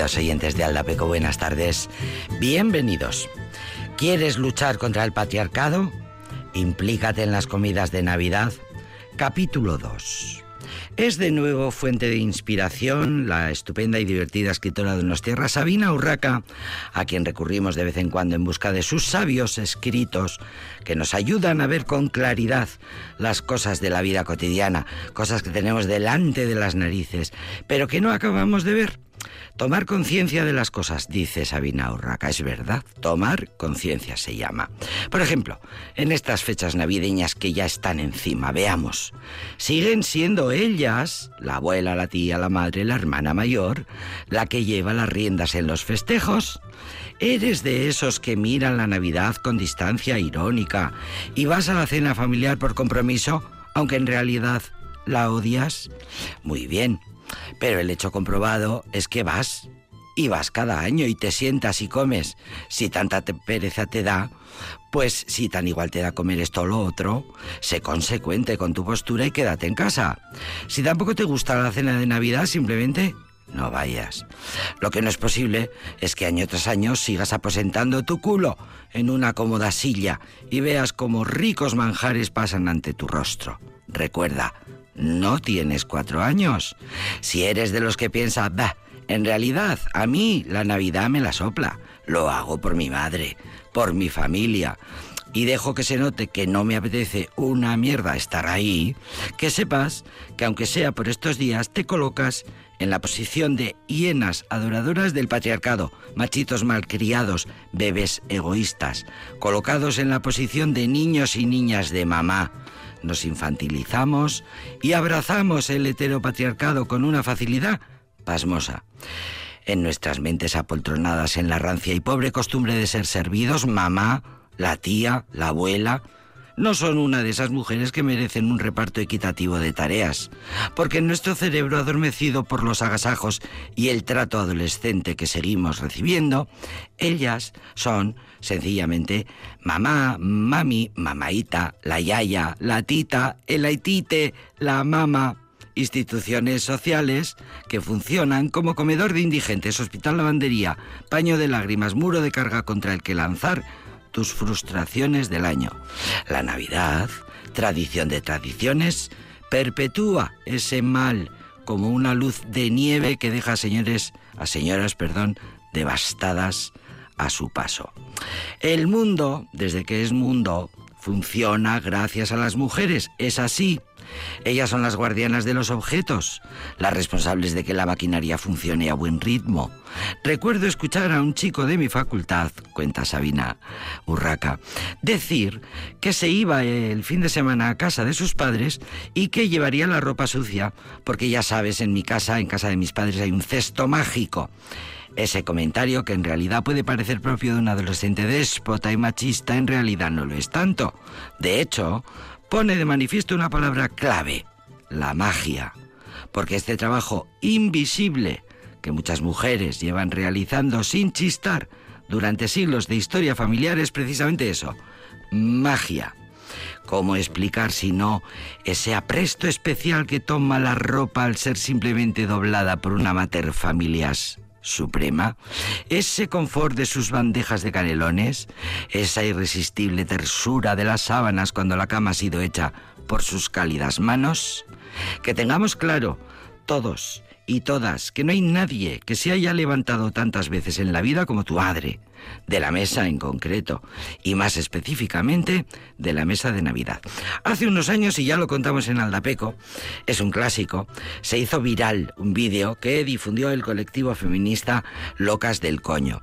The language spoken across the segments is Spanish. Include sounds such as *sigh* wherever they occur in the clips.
Queridos oyentes de Aldapeco, buenas tardes. Bienvenidos. ¿Quieres luchar contra el patriarcado? Implícate en las comidas de Navidad. Capítulo 2. Es de nuevo fuente de inspiración la estupenda y divertida escritora de Nos Tierra, Sabina Urraca, a quien recurrimos de vez en cuando en busca de sus sabios escritos que nos ayudan a ver con claridad las cosas de la vida cotidiana, cosas que tenemos delante de las narices, pero que no acabamos de ver. Tomar conciencia de las cosas, dice Sabina Urraca, es verdad, tomar conciencia se llama. Por ejemplo, en estas fechas navideñas que ya están encima, veamos, siguen siendo ellas, la abuela, la tía, la madre, la hermana mayor, la que lleva las riendas en los festejos. ¿Eres de esos que miran la Navidad con distancia irónica y vas a la cena familiar por compromiso, aunque en realidad la odias? Muy bien, pero el hecho comprobado es que vas. Y vas cada año y te sientas y comes. Si tanta pereza te da, pues si tan igual te da comer esto o lo otro, sé consecuente con tu postura y quédate en casa. Si tampoco te gusta la cena de Navidad, simplemente no vayas. Lo que no es posible es que año tras año sigas aposentando tu culo en una cómoda silla y veas cómo ricos manjares pasan ante tu rostro. Recuerda, no tienes cuatro años. Si eres de los que piensa, bah, en realidad a mí la Navidad me la sopla. Lo hago por mi madre, por mi familia. Y dejo que se note que no me apetece una mierda estar ahí, que sepas que aunque sea por estos días, te colocas en la posición de hienas adoradoras del patriarcado, machitos malcriados, bebés egoístas, colocados en la posición de niños y niñas de mamá, nos infantilizamos y abrazamos el heteropatriarcado con una facilidad pasmosa. En nuestras mentes apoltronadas en la rancia y pobre costumbre de ser servidos, mamá, la tía, la abuela, no son una de esas mujeres que merecen un reparto equitativo de tareas, porque en nuestro cerebro adormecido por los agasajos y el trato adolescente que seguimos recibiendo, ellas son sencillamente mamá, mami, mamaita, la yaya, la tita, el aitite, la mama, instituciones sociales que funcionan como comedor de indigentes, hospital lavandería, paño de lágrimas, muro de carga contra el que lanzar tus frustraciones del año. La Navidad, tradición de tradiciones, perpetúa ese mal como una luz de nieve que deja a señores, a señoras, perdón, devastadas a su paso. El mundo, desde que es mundo, funciona gracias a las mujeres, es así. Ellas son las guardianas de los objetos, las responsables de que la maquinaria funcione a buen ritmo. Recuerdo escuchar a un chico de mi facultad, cuenta Sabina Urraca, decir que se iba el fin de semana a casa de sus padres y que llevaría la ropa sucia, porque ya sabes, en mi casa, en casa de mis padres, hay un cesto mágico. Ese comentario, que en realidad puede parecer propio de un adolescente déspota y machista, en realidad no lo es tanto. De hecho, pone de manifiesto una palabra clave, la magia, porque este trabajo invisible que muchas mujeres llevan realizando sin chistar durante siglos de historia familiar es precisamente eso, magia. ¿Cómo explicar si no ese apresto especial que toma la ropa al ser simplemente doblada por una mater familias suprema, ese confort de sus bandejas de canelones, esa irresistible tersura de las sábanas cuando la cama ha sido hecha por sus cálidas manos, que tengamos claro, todos y todas, que no hay nadie que se haya levantado tantas veces en la vida como tu madre, de la mesa en concreto, y más específicamente de la mesa de Navidad. Hace unos años, y ya lo contamos en Aldapeco, es un clásico, se hizo viral un vídeo que difundió el colectivo feminista Locas del Coño.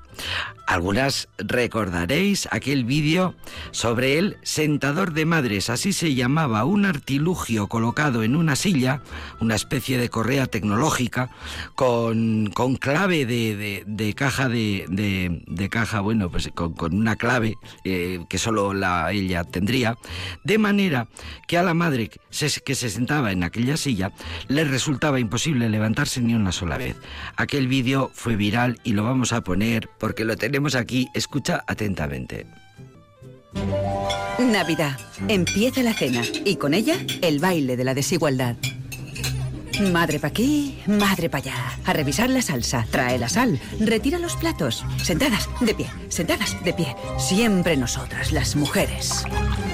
Algunas recordaréis aquel vídeo sobre el sentador de madres, así se llamaba, un artilugio colocado en una silla, una especie de correa tecnológica, con, con clave de, de, caja de, de, caja, bueno, pues con, una clave eh, que solo la, ella tendría, de manera que a la madre que se sentaba en aquella silla le resultaba imposible levantarse ni una sola vez. Aquel vídeo fue viral y lo vamos a poner porque lo tenemos aquí. Escucha atentamente. Navidad. Empieza la cena y con ella el baile de la desigualdad. Madre pa' aquí, madre pa' allá. A revisar la salsa, trae la sal, retira los platos. Sentadas, de pie, sentadas, de pie. Siempre nosotras, las mujeres.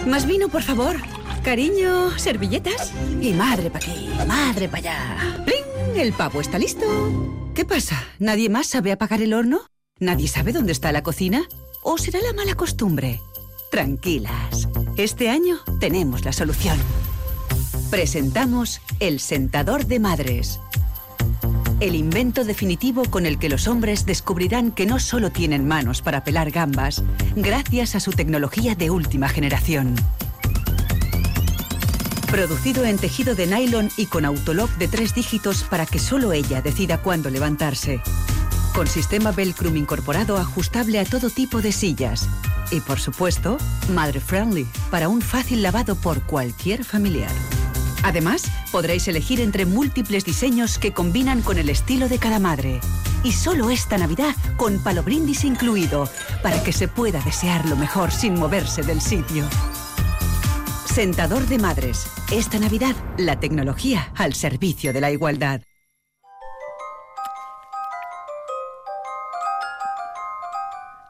Más vino, por favor. Cariño, servilletas. Y madre pa' aquí, madre pa' allá. El pavo está listo. ¿Qué pasa? ¿Nadie más sabe apagar el horno? ¿Nadie sabe dónde está la cocina? ¿O será la mala costumbre? Tranquilas. Este año tenemos la solución. Presentamos el sentador de madres. El invento definitivo con el que los hombres descubrirán que no solo tienen manos para pelar gambas, gracias a su tecnología de última generación. Producido en tejido de nylon y con autolock de tres dígitos para que solo ella decida cuándo levantarse. Con sistema Velcrum incorporado ajustable a todo tipo de sillas. Y por supuesto, madre friendly para un fácil lavado por cualquier familiar. Además, podréis elegir entre múltiples diseños que combinan con el estilo de cada madre. Y solo esta Navidad con palo brindis incluido, para que se pueda desear lo mejor sin moverse del sitio. Sentador de madres. Esta Navidad, la tecnología al servicio de la igualdad.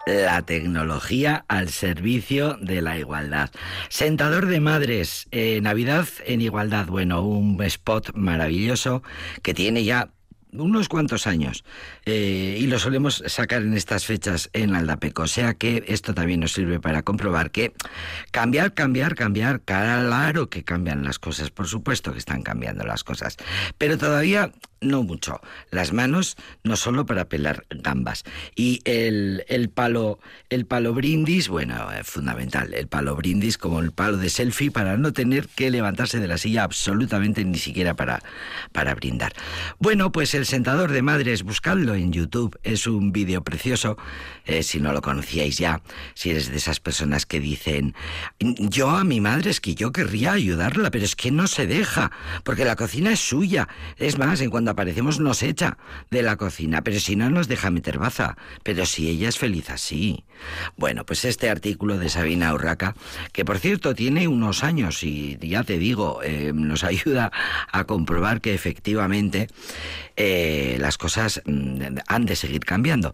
La tecnología al servicio de la igualdad. Sentador de madres, eh, Navidad en igualdad. Bueno, un spot maravilloso que tiene ya unos cuantos años eh, y lo solemos sacar en estas fechas en Aldapeco. O sea que esto también nos sirve para comprobar que cambiar, cambiar, cambiar, claro que cambian las cosas, por supuesto que están cambiando las cosas, pero todavía no mucho. Las manos no solo para pelar gambas. Y el, el palo, el palo brindis, bueno, es fundamental. El palo brindis como el palo de selfie para no tener que levantarse de la silla absolutamente ni siquiera para, para brindar. Bueno, pues el sentador de madres, buscadlo en YouTube. Es un vídeo precioso. Eh, si no lo conocíais ya, si eres de esas personas que dicen, yo a mi madre es que yo querría ayudarla, pero es que no se deja, porque la cocina es suya. Es más, en cuando aparecemos nos echa de la cocina, pero si no nos deja meter baza, pero si ella es feliz así. Bueno, pues este artículo de Sabina Urraca, que por cierto tiene unos años y ya te digo, eh, nos *laughs* ayuda a comprobar que efectivamente eh, las cosas mm, han de seguir cambiando.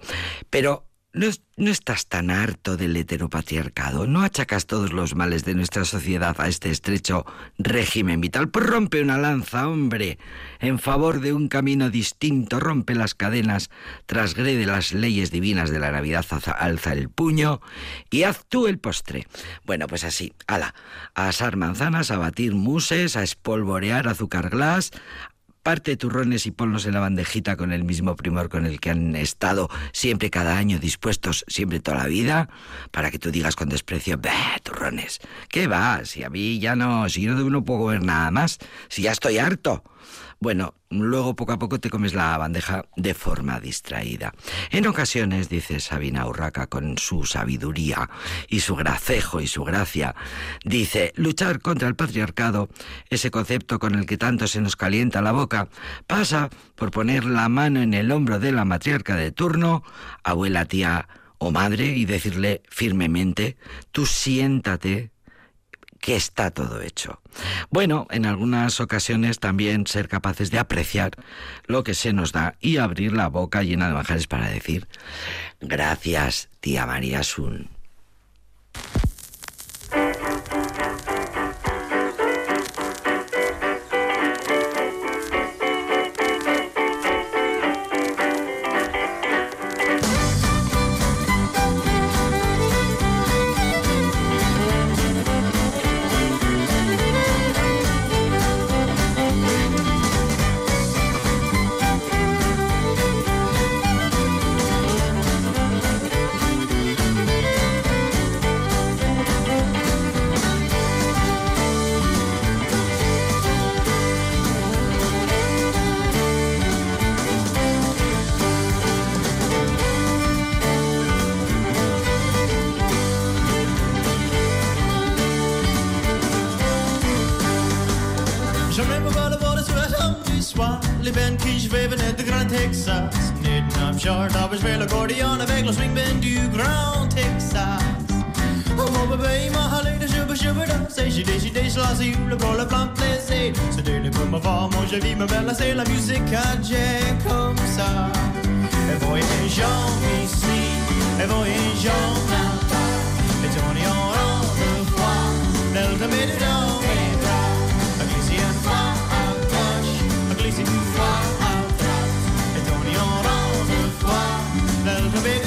Pero ¿No, estás tan harto del heteropatriarcado? ¿No achacas todos los males de nuestra sociedad a este estrecho régimen vital? Pues rompe una lanza, hombre, en favor de un camino distinto, rompe las cadenas, trasgrede las leyes divinas de la Navidad, alza el puño y haz tú el postre. Bueno, pues así, ala, a asar manzanas, a batir muses, a espolvorear azúcar glass, parte turrones y ponlos en la bandejita con el mismo primor con el que han estado siempre cada año dispuestos, siempre toda la vida, para que tú digas con desprecio, bah, turrones, ¿qué va? Si a mí ya no, si yo no puedo ver nada más, si ya estoy harto. Bueno, luego poco a poco te comes la bandeja de forma distraída. En ocasiones, dice Sabina Urraca con su sabiduría y su gracejo y su gracia, dice, luchar contra el patriarcado, ese concepto con el que tanto se nos calienta la boca, pasa por poner la mano en el hombro de la matriarca de turno, abuela, tía o madre, y decirle firmemente, tú siéntate que está todo hecho. Bueno, en algunas ocasiones también ser capaces de apreciar lo que se nos da y abrir la boca llena de manjares para decir gracias, tía María Sun. short. I accordion, avec le swing band du Grand Texas. On va bébé, ma je le moi je vis me belle, musique à Jack comme ça. Et voyez jaune ici, et voyez jaune là-bas. Et tournez en rond delta midi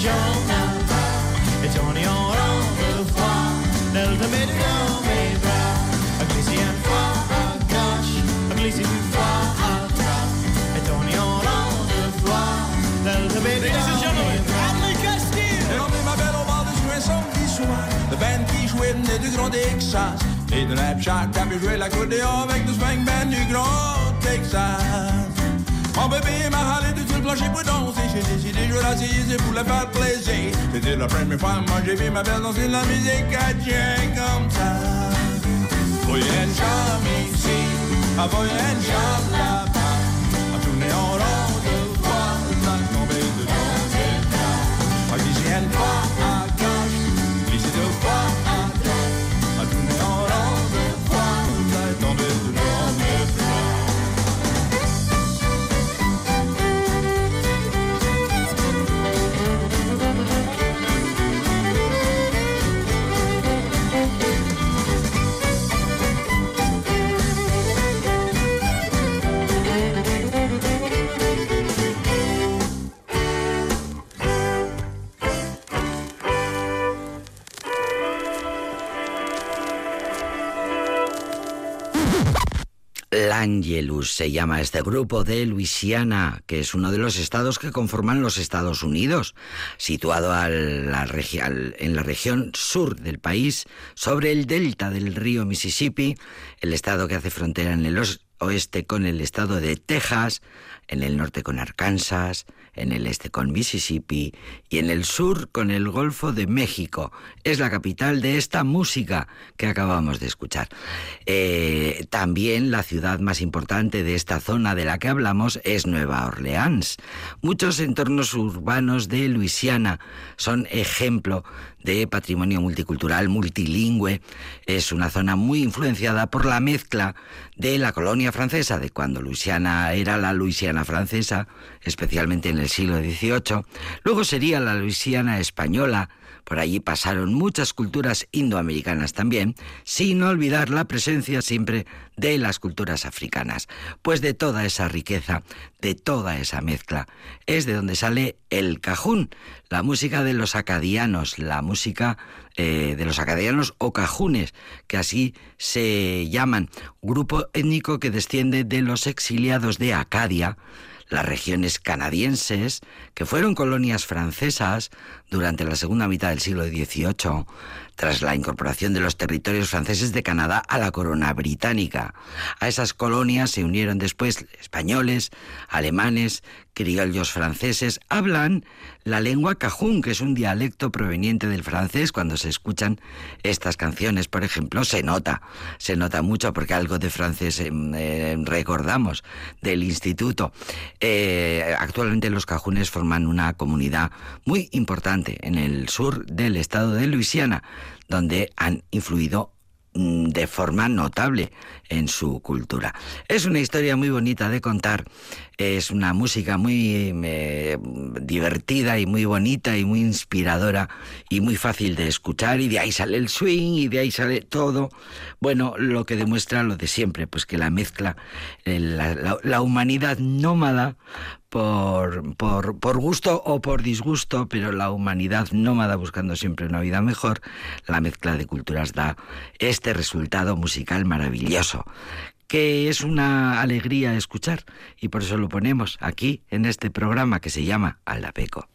giorno e tornerò le fois nel a un fois à gauche a une fois à droite et le fois nel demerito Le qui jouait du Grand Texas. Et de pu jouer l'accordéon Avec le swing band du Grand Texas. Mon bébé m'a râlé de sur le plancher pour danser. J'ai décidé de la pour la faire plaisir. C'était la première fois, moi j'ai vu ma belle danser la musique Dieu comme ça. Voyez une chambre ici, voyez une chambre là-bas. L'Angelus se llama este grupo de Luisiana, que es uno de los estados que conforman los Estados Unidos, situado en la región sur del país, sobre el delta del río Mississippi, el estado que hace frontera en el oeste con el estado de Texas, en el norte con Arkansas, en el este con Mississippi y en el sur con el Golfo de México. Es la capital de esta música que acabamos de escuchar. Eh, también la ciudad más importante de esta zona de la que hablamos es Nueva Orleans. Muchos entornos urbanos de Luisiana son ejemplo de patrimonio multicultural, multilingüe. Es una zona muy influenciada por la mezcla de la colonia francesa, de cuando Luisiana era la Luisiana francesa, especialmente en el siglo XVIII. Luego sería la Luisiana española. Por allí pasaron muchas culturas indoamericanas también, sin olvidar la presencia siempre de las culturas africanas. Pues de toda esa riqueza, de toda esa mezcla, es de donde sale el cajún, la música de los acadianos, la música eh, de los acadianos o cajunes, que así se llaman, grupo étnico que desciende de los exiliados de Acadia, las regiones canadienses, que fueron colonias francesas durante la segunda mitad del siglo XVIII, tras la incorporación de los territorios franceses de Canadá a la corona británica. A esas colonias se unieron después españoles, alemanes, criollos franceses, hablan la lengua cajún, que es un dialecto proveniente del francés. Cuando se escuchan estas canciones, por ejemplo, se nota, se nota mucho porque algo de francés eh, eh, recordamos del instituto. Eh, actualmente los cajunes forman una comunidad muy importante en el sur del estado de Luisiana, donde han influido de forma notable en su cultura. Es una historia muy bonita de contar, es una música muy eh, divertida y muy bonita y muy inspiradora y muy fácil de escuchar y de ahí sale el swing y de ahí sale todo. Bueno, lo que demuestra lo de siempre, pues que la mezcla, la, la humanidad nómada por, por, por, gusto o por disgusto, pero la humanidad nómada buscando siempre una vida mejor, la mezcla de culturas da este resultado musical maravilloso que es una alegría escuchar y por eso lo ponemos aquí en este programa que se llama Aldapeco.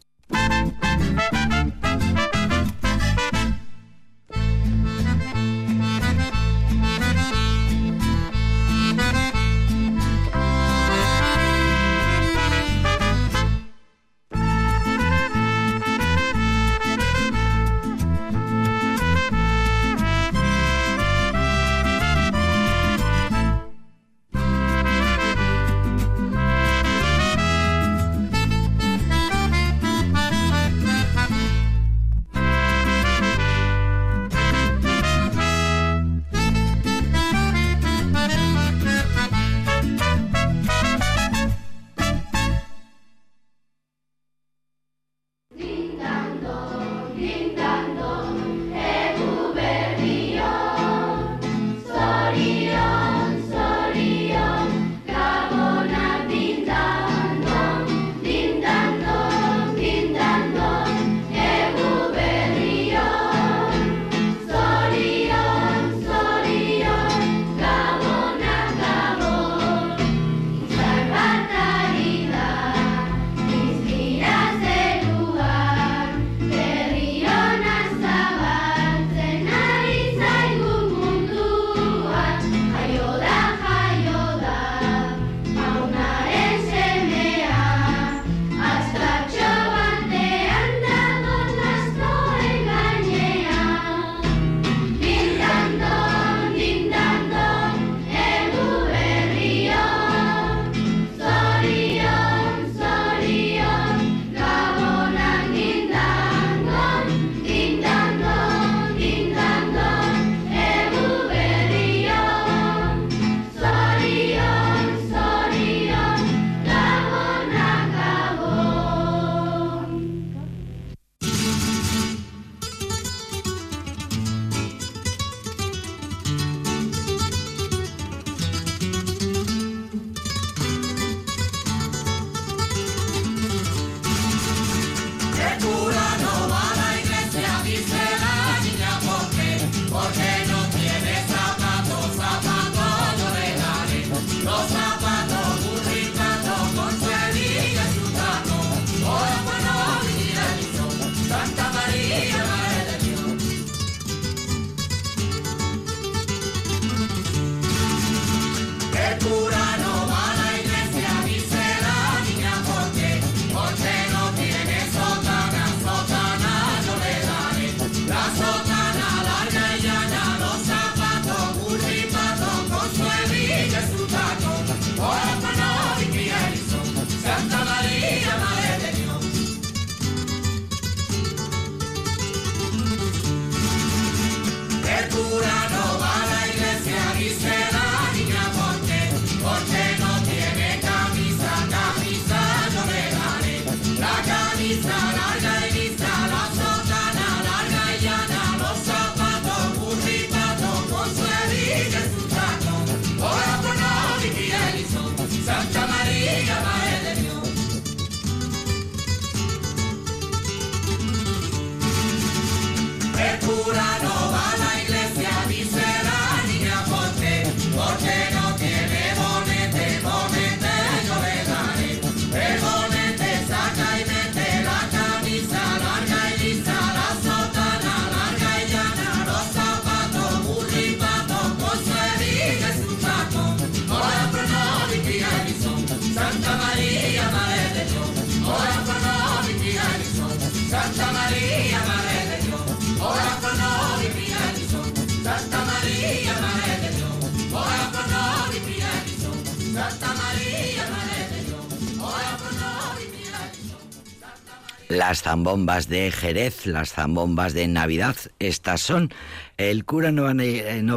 Las zambombas de Jerez, las zambombas de Navidad. Estas son. El cura no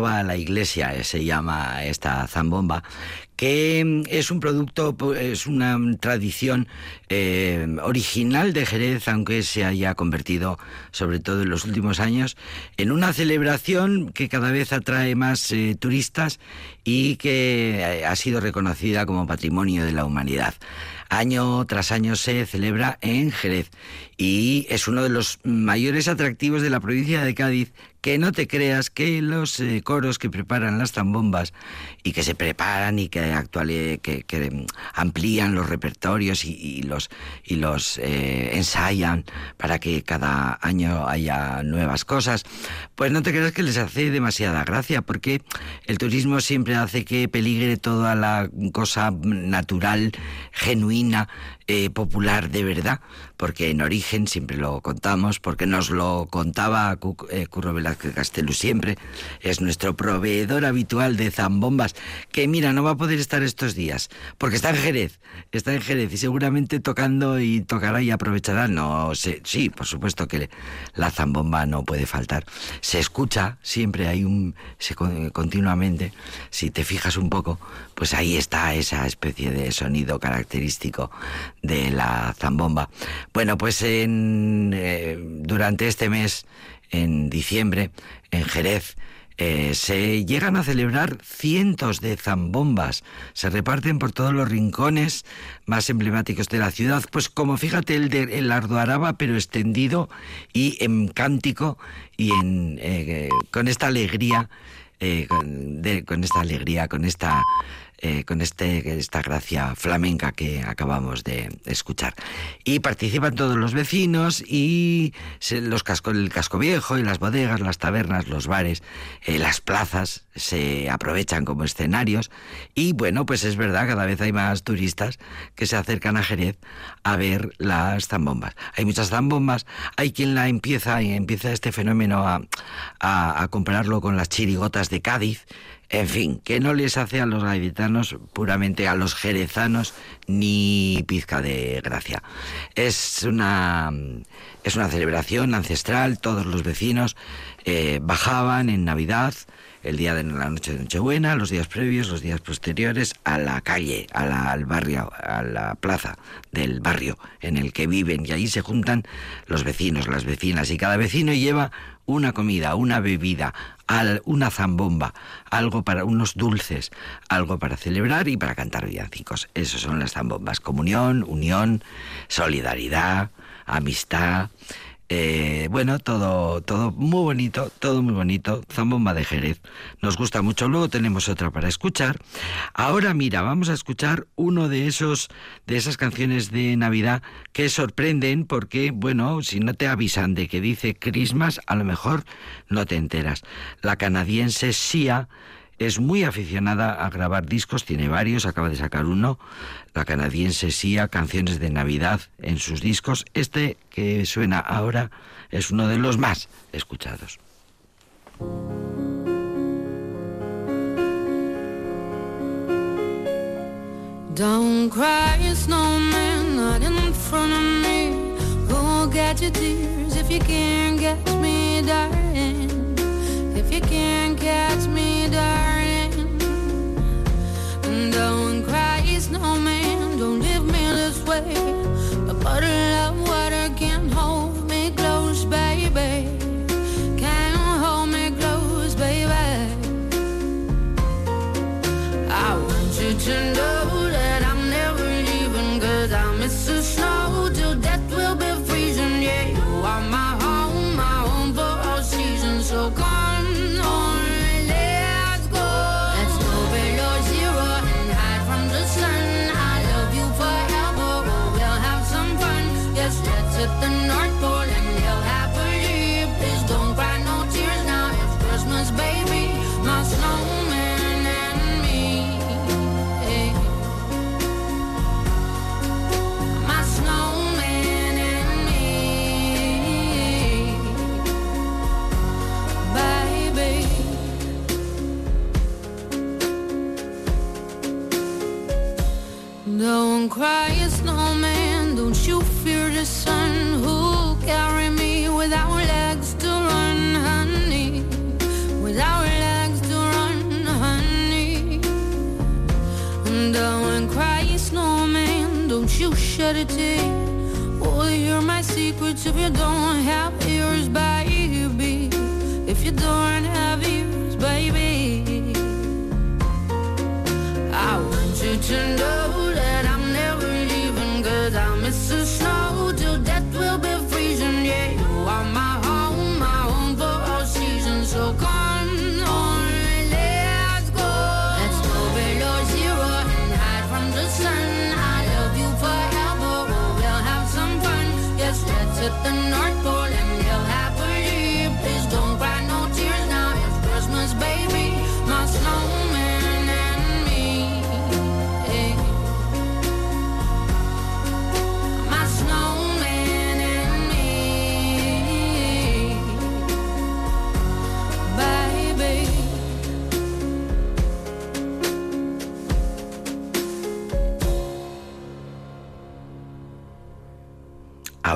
va, a la iglesia, eh, se llama esta zambomba, que mm, es un producto, es una tradición eh, original de Jerez, aunque se haya convertido, sobre todo en los últimos años, en una celebración que cada vez atrae más eh, turistas y que ha sido reconocida como patrimonio de la humanidad año tras año se celebra en Jerez y es uno de los mayores atractivos de la provincia de Cádiz que no te creas que los eh, coros que preparan las zambombas y que se preparan y que, que, amplían los repertorios y, los, y los eh, ensayan para que cada año haya nuevas cosas, pues no te creas que les hace demasiada gracia, porque el turismo siempre hace que peligre toda la cosa natural, genuina, eh, popular de verdad, porque en origen siempre lo contamos, porque nos lo contaba eh, Curro Velázquez Castelo siempre, es nuestro proveedor habitual de zambombas, que mira, no va a poder estar estos días, porque está en Jerez, está en Jerez y seguramente tocando y tocará y aprovechará, no sé, sí, por supuesto que la zambomba no puede faltar, se escucha, siempre hay un, se, continuamente, si te fijas un poco, pues ahí está esa especie de sonido característico de la zambomba. Bueno, pues en, eh, durante este mes, en diciembre, en Jerez, eh, se llegan a celebrar cientos de zambombas, se reparten por todos los rincones más emblemáticos de la ciudad, pues como fíjate el de el Ardoaraba, pero extendido y en cántico y en, eh, con esta alegría, con esta alegría, con esta eh, con este, esta gracia flamenca que acabamos de escuchar. Y participan todos los vecinos y los casco, el casco viejo y las bodegas, las tabernas, los bares, eh, las plazas se aprovechan como escenarios y bueno, pues es verdad, cada vez hay más turistas que se acercan a Jerez a ver las zambombas. Hay muchas zambombas, hay quien la empieza y empieza este fenómeno a, a, a compararlo con las chirigotas de Cádiz, en fin, que no les hace a los gaditanos, puramente a los jerezanos, ni pizca de gracia. Es una, es una celebración ancestral, todos los vecinos eh, bajaban en Navidad, el día de la noche de Nochebuena, los días previos, los días posteriores, a la calle, al barrio, a la plaza del barrio en el que viven y ahí se juntan los vecinos, las vecinas y cada vecino lleva una comida, una bebida, una zambomba, algo para unos dulces, algo para celebrar y para cantar villancicos. Esas son las zambombas. Comunión, unión, solidaridad, amistad. Eh, bueno, todo, todo muy bonito, todo muy bonito. Zambomba de Jerez. Nos gusta mucho. Luego tenemos otra para escuchar. Ahora mira, vamos a escuchar uno de esos, de esas canciones de Navidad que sorprenden porque, bueno, si no te avisan de que dice Christmas, a lo mejor no te enteras. La canadiense Sia es muy aficionada a grabar discos, tiene varios, acaba de sacar uno, la canadiense Sia, canciones de Navidad en sus discos. Este que suena ahora es uno de los más escuchados. Don't cry, not in front of me. get tears if you can't get me, darling? If you can't catch me, darling, don't cry, snowman. Don't leave me this way. sit down.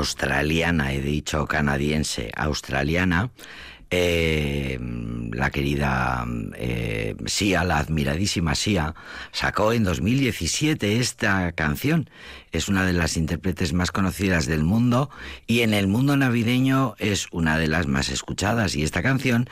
Australiana, he dicho canadiense, australiana, eh, la querida eh, Sia, la admiradísima Sia, sacó en 2017 esta canción. Es una de las intérpretes más conocidas del mundo y en el mundo navideño es una de las más escuchadas. Y esta canción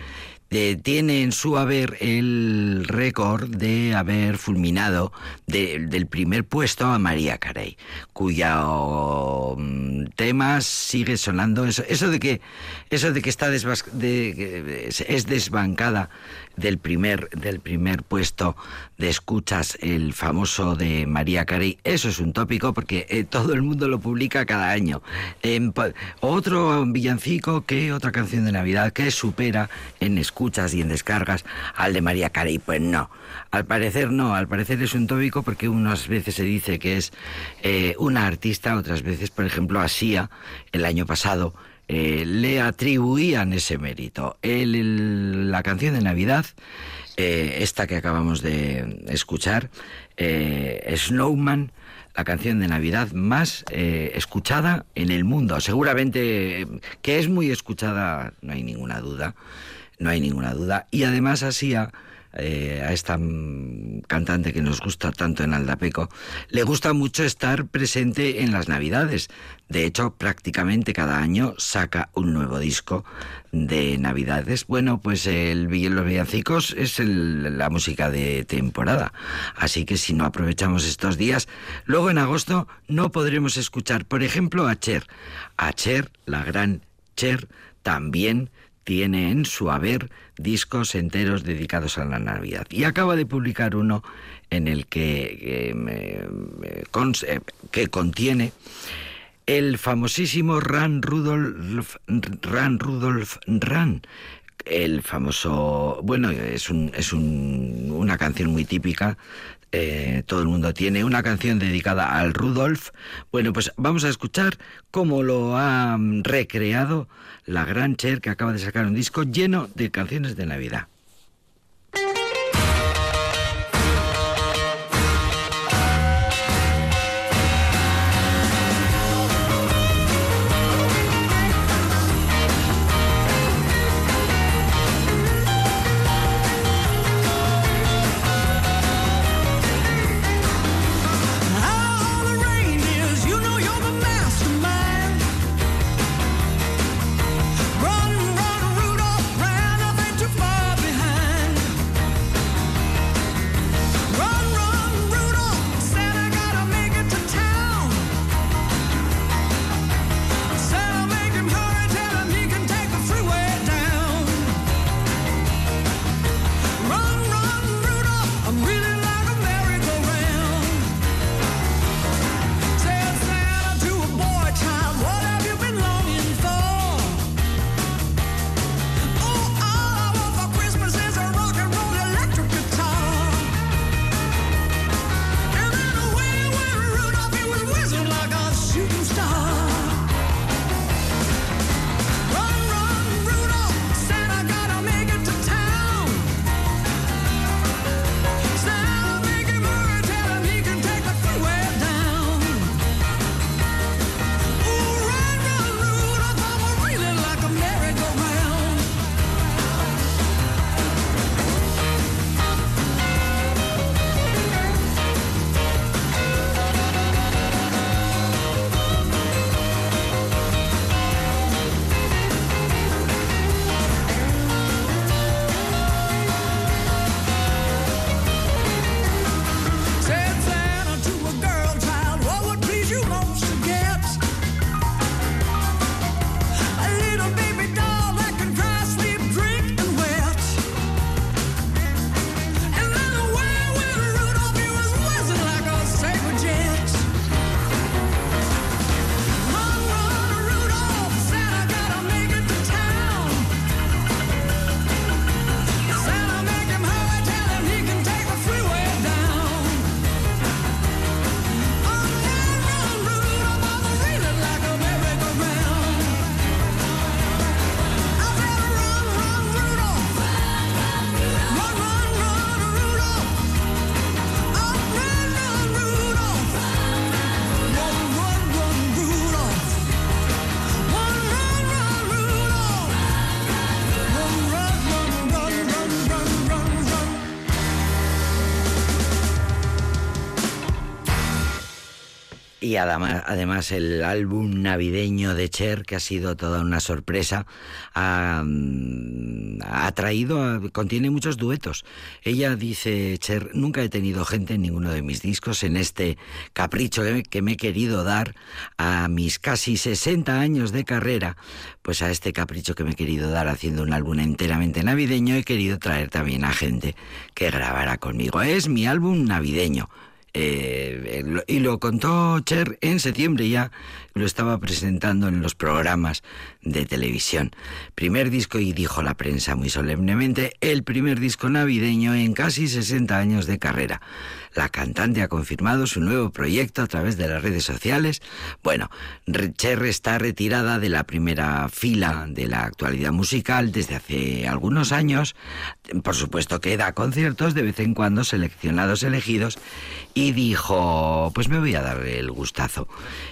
eh, tiene en su haber el récord de haber fulminado de- del primer puesto a María Carey, cuyo mm, tema sigue sonando. Eso, eso de que eso de que está desbas- de- es desbancada del primer del primer puesto de escuchas el famoso de María Carey. Eso es un tópico porque eh, todo el mundo lo publica cada año. Otro villancico que otra canción de Navidad que supera en escuchas y en descargas al de María Carey. Pues no. Al parecer no. Al parecer es un tópico porque unas veces se dice que es eh, una artista otras veces por ejemplo a Sia el año pasado eh, le atribuían ese mérito. La canción de Navidad, eh, esta que acabamos de escuchar, eh, Snowman, la canción de Navidad más escuchada en el mundo. Seguramente que es muy escuchada, no hay ninguna duda, no hay ninguna duda. Y además así a, eh, a esta mm, cantante que nos gusta tanto en Aldapeco, le gusta mucho estar presente en las Navidades. De hecho, prácticamente cada año saca un nuevo disco de Navidades. Bueno, pues el, los villancicos es el- la música de temporada. Así que si no aprovechamos estos días, luego en agosto no podremos escuchar, por ejemplo, a Cher. A Cher, la gran Cher, también tiene en su haber discos enteros dedicados a la Navidad. Y acaba de publicar uno en el que, cons- eh, que contiene el famosísimo Ran Rudolf Ran Rudolf Ran el famoso bueno es un, es un- una canción muy típica eh, todo el mundo tiene una canción dedicada al Rudolf bueno pues vamos a escuchar cómo lo ha mm, recreado la gran Cher que acaba de sacar un disco lleno de canciones de Navidad Adama- además el álbum navideño de Cher, que ha sido toda una sorpresa, ha, ha traído, contiene muchos duetos. Ella dice, Cher, nunca he tenido gente en ninguno de mis discos, en este capricho que me, que me he querido dar a mis casi 60 años de carrera, pues a este capricho que me he querido dar haciendo un álbum enteramente navideño, he querido traer también a gente que grabara conmigo. Es mi álbum navideño. Eh, y lo contó Cher en septiembre ya, lo estaba presentando en los programas de televisión. Primer disco y dijo la prensa muy solemnemente, el primer disco navideño en casi 60 años de carrera. La cantante ha confirmado su nuevo proyecto a través de las redes sociales. Bueno, Cher está retirada de la primera fila de la actualidad musical desde hace algunos años. Por supuesto que da conciertos de vez en cuando seleccionados, elegidos, y dijo, pues me voy a dar el gustazo.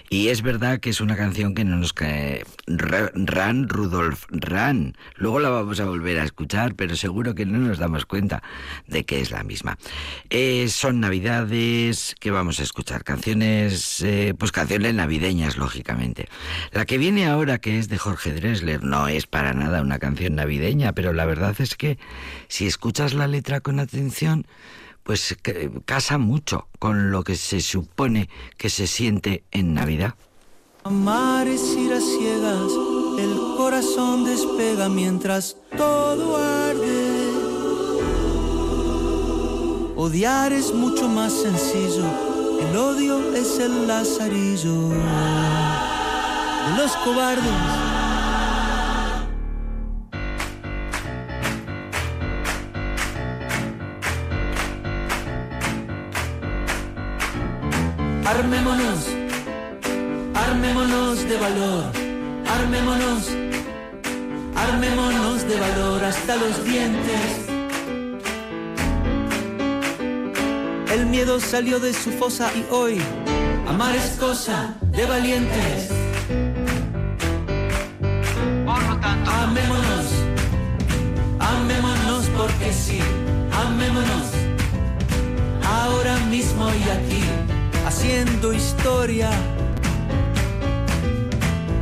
Y es verdad que es una canción que no nos cae. Ra- Ran, Rudolf, Ran. Luego la vamos a volver a escuchar, pero seguro que no nos damos cuenta de que es la misma. Eh, son navidades que vamos a escuchar, canciones, eh, pues canciones navideñas, lógicamente. La que viene ahora, que es de Jorge Dressler, no es para nada una canción navideña, pero la verdad es que si escuchas la letra con atención, pues que- casa mucho con lo que se supone que se siente en Navidad. Amar es ir a ciegas, el corazón despega mientras todo arde. Odiar es mucho más sencillo, el odio es el lazarillo de los cobardes. Armémonos, armémonos de valor, armémonos, armémonos de valor hasta los dientes. El miedo salió de su fosa y hoy amar es cosa de valientes. Por lo tanto, amémonos, amémonos porque sí, amémonos ahora mismo y aquí, haciendo historia.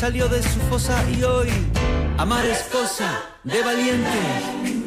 salió de su fosa y hoy amar es cosa de valientes.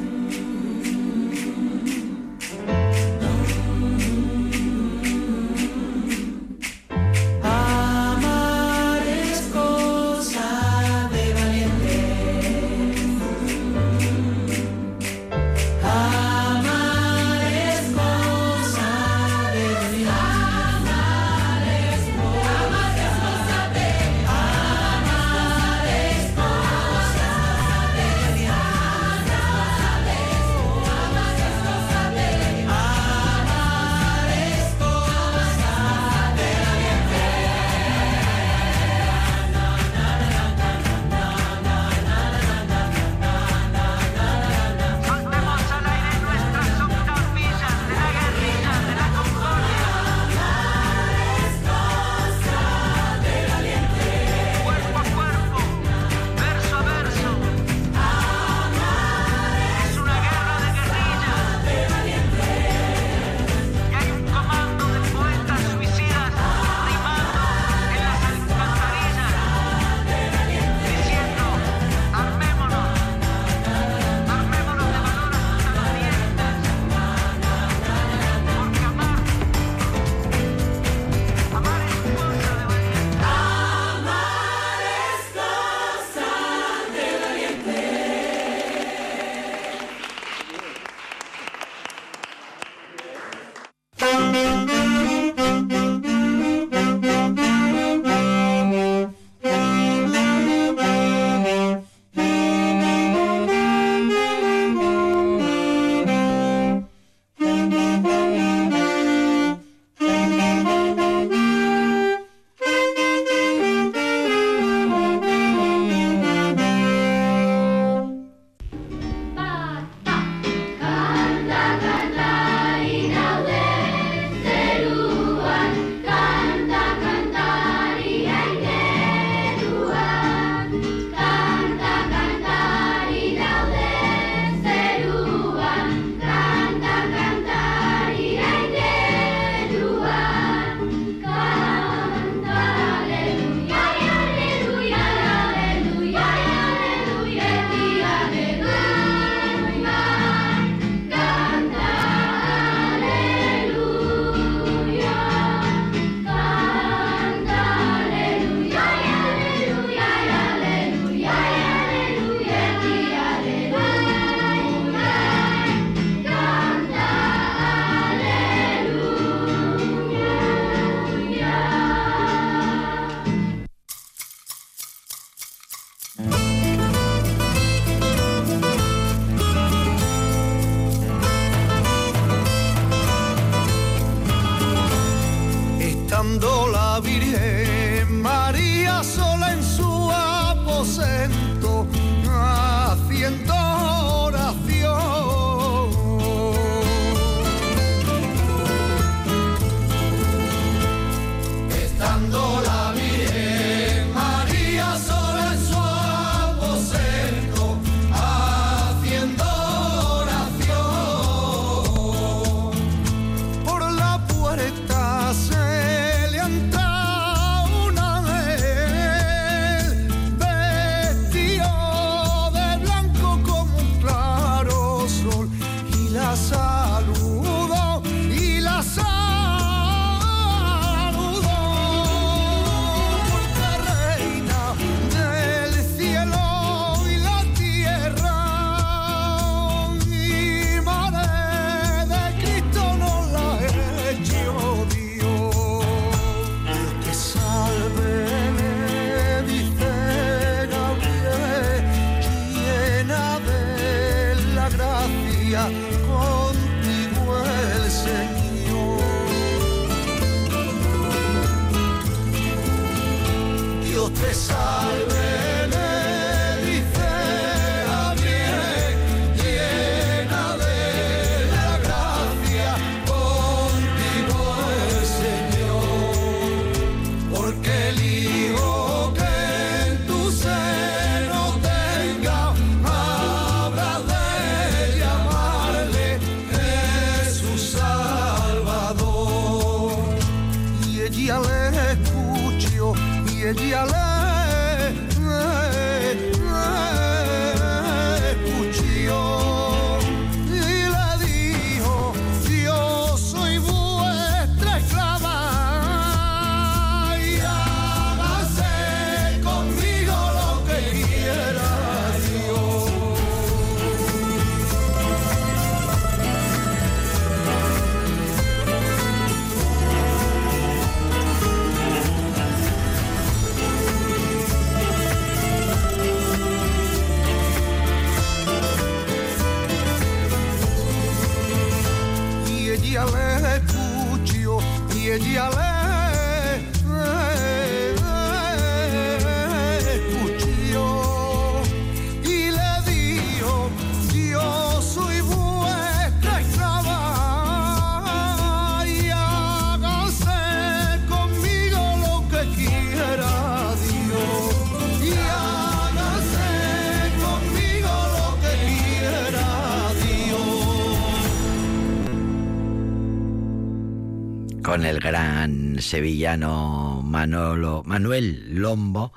Sevillano Manolo, Manuel Lombo,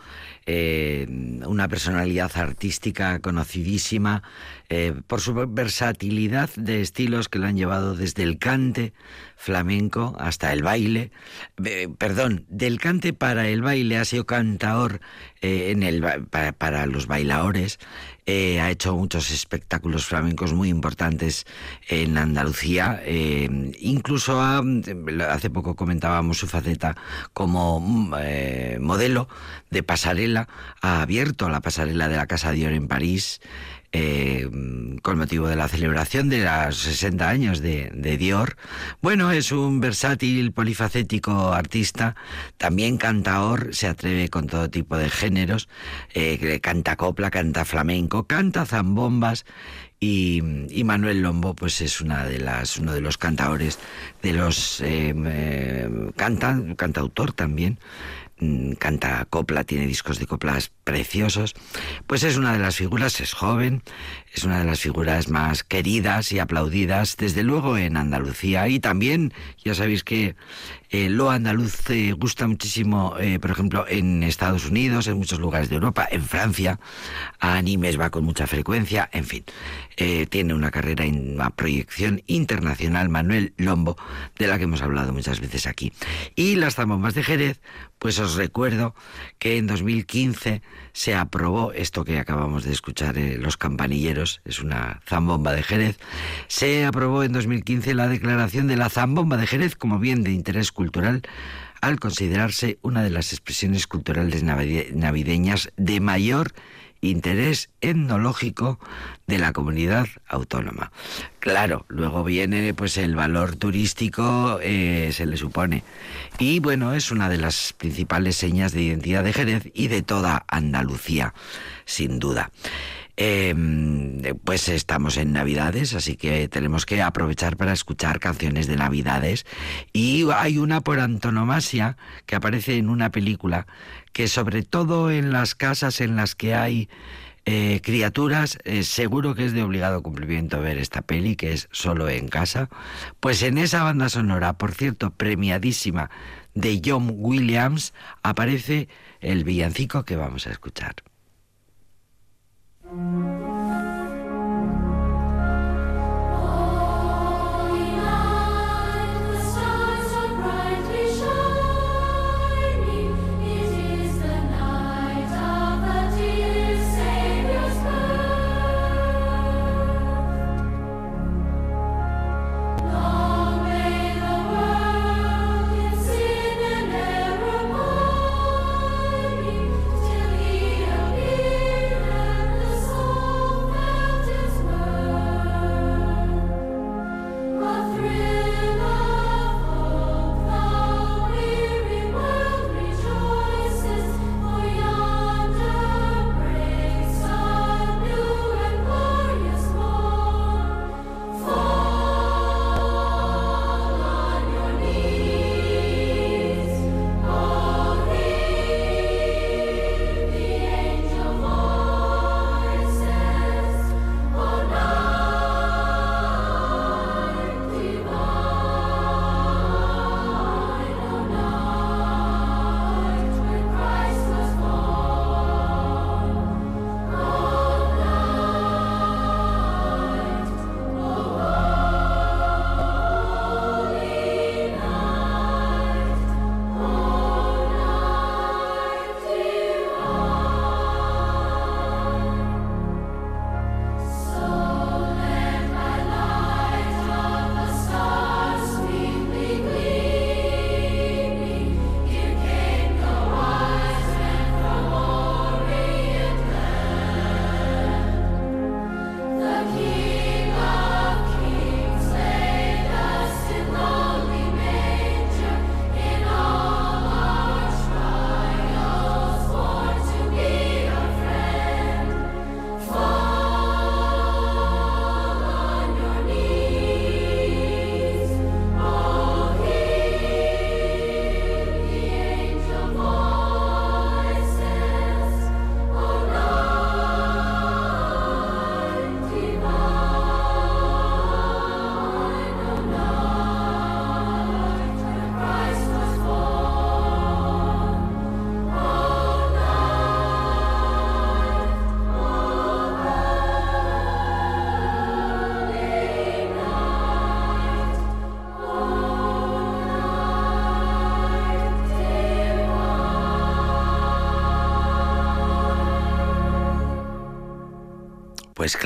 eh, una personalidad artística conocidísima eh, por su versatilidad de estilos que lo han llevado desde el cante flamenco hasta el baile. Eh, perdón, del cante para el baile ha sido cantaor en el, para, para los bailadores. Eh, ha hecho muchos espectáculos flamencos muy importantes en Andalucía. Eh, incluso hace poco comentábamos su faceta como mm, eh, modelo de pasarela. Ha abierto la pasarela de la Casa Dior en París. Eh, con motivo de la celebración de los 60 años de, Dior. Bueno, es un versátil, polifacético artista, también cantaor, se atreve con todo tipo de géneros, eh, canta copla, canta flamenco, canta zambombas y, Manuel Lombo pues es una de las uno de los cantaores de los eh, canta cantautor también Mm, canta copla, tiene discos de coplas preciosos, pues es una de las figuras, es joven, es una de las figuras más queridas y aplaudidas, desde luego en Andalucía y también, ya sabéis que eh, lo andaluz gusta muchísimo, eh, por ejemplo, en Estados Unidos, en muchos lugares de Europa, en Francia. A animes va con mucha frecuencia, en fin. Eh, tiene una carrera en una proyección internacional, Manuel Lombo, de la que hemos hablado muchas veces aquí. Y las zambombas de Jerez, pues os recuerdo que en 2015 se aprobó esto que acabamos de escuchar, los campanilleros, es una zambomba de Jerez. Se aprobó en 2015 la declaración de la zambomba de Jerez como bien de interés cultural al considerarse una de las expresiones culturales navideñas de mayor interés etnológico de la comunidad autónoma. Claro, luego viene pues el valor turístico, eh, se le supone. Y bueno, es una de las principales señas de identidad de Jerez y de toda Andalucía, sin duda. Em, pues estamos en Navidades, así que tenemos que aprovechar para escuchar canciones de Navidades. Y hay una por antonomasia que aparece en una película que sobre todo en las casas en las que hay eh, criaturas, eh, seguro que es de obligado cumplimiento ver esta peli, que es solo en casa. Pues en esa banda sonora, por cierto, premiadísima de John Williams, aparece el villancico que vamos a escuchar. Mm-hmm.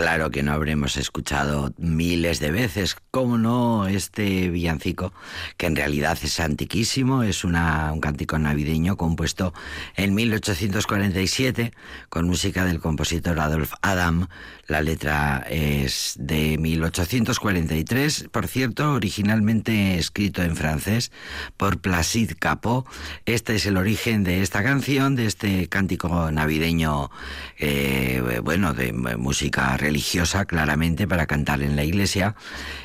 Claro que no habremos escuchado miles de veces, cómo no, este villancico, que en realidad es antiquísimo, es una, un cántico navideño compuesto en 1847 con música del compositor Adolf Adam. La letra es de 1843, por cierto, originalmente escrito en francés por Placide Capot. Este es el origen de esta canción, de este cántico navideño, eh, bueno, de música religiosa, claramente, para cantar en la iglesia,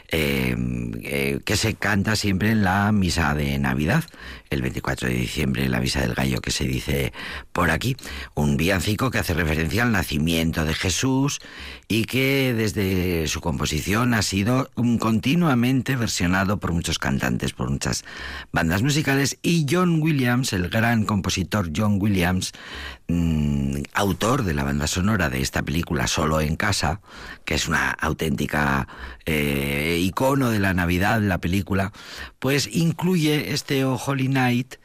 eh, eh, que se canta siempre en la misa de Navidad, el 24 de diciembre, la misa del gallo que se dice por aquí. Un villancico que hace referencia al nacimiento de Jesús y que desde su composición ha sido continuamente versionado por muchos cantantes, por muchas bandas musicales y John Williams, el gran compositor John Williams, mm, autor de la banda sonora de esta película Solo en casa, que es una auténtica eh, icono de la Navidad, la película, pues incluye este O Holy Night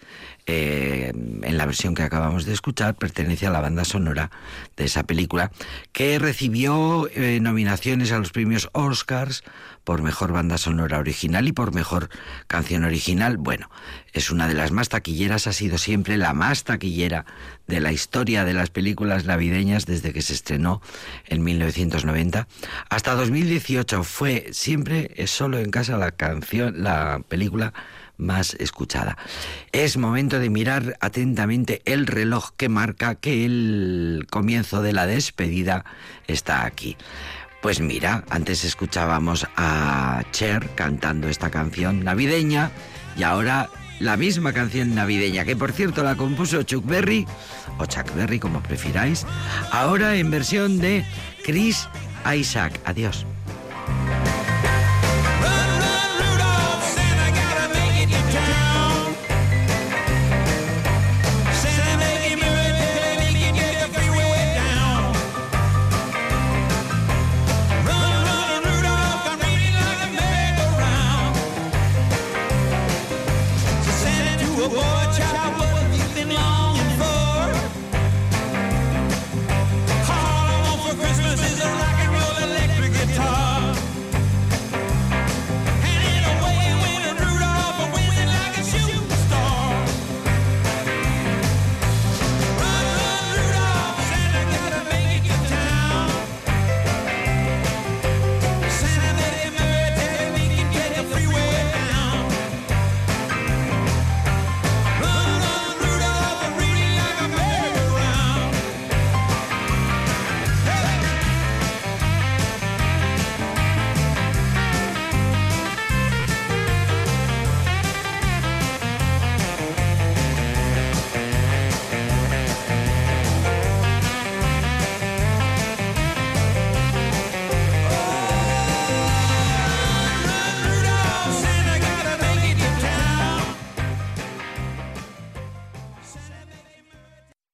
eh, en la versión que acabamos de escuchar, pertenece a la banda sonora de esa película, que recibió eh, nominaciones a los premios Oscars por mejor banda sonora original y por mejor canción original. Bueno, es una de las más taquilleras, ha sido siempre la más taquillera de la historia de las películas navideñas desde que se estrenó en 1990 hasta 2018. Fue siempre solo en casa la canción, la película más escuchada. Es momento de mirar atentamente el reloj que marca que el comienzo de la despedida está aquí. Pues mira, antes escuchábamos a Cher cantando esta canción navideña y ahora la misma canción navideña, que por cierto la compuso Chuck Berry, o Chuck Berry como prefiráis, ahora en versión de Chris Isaac. Adiós.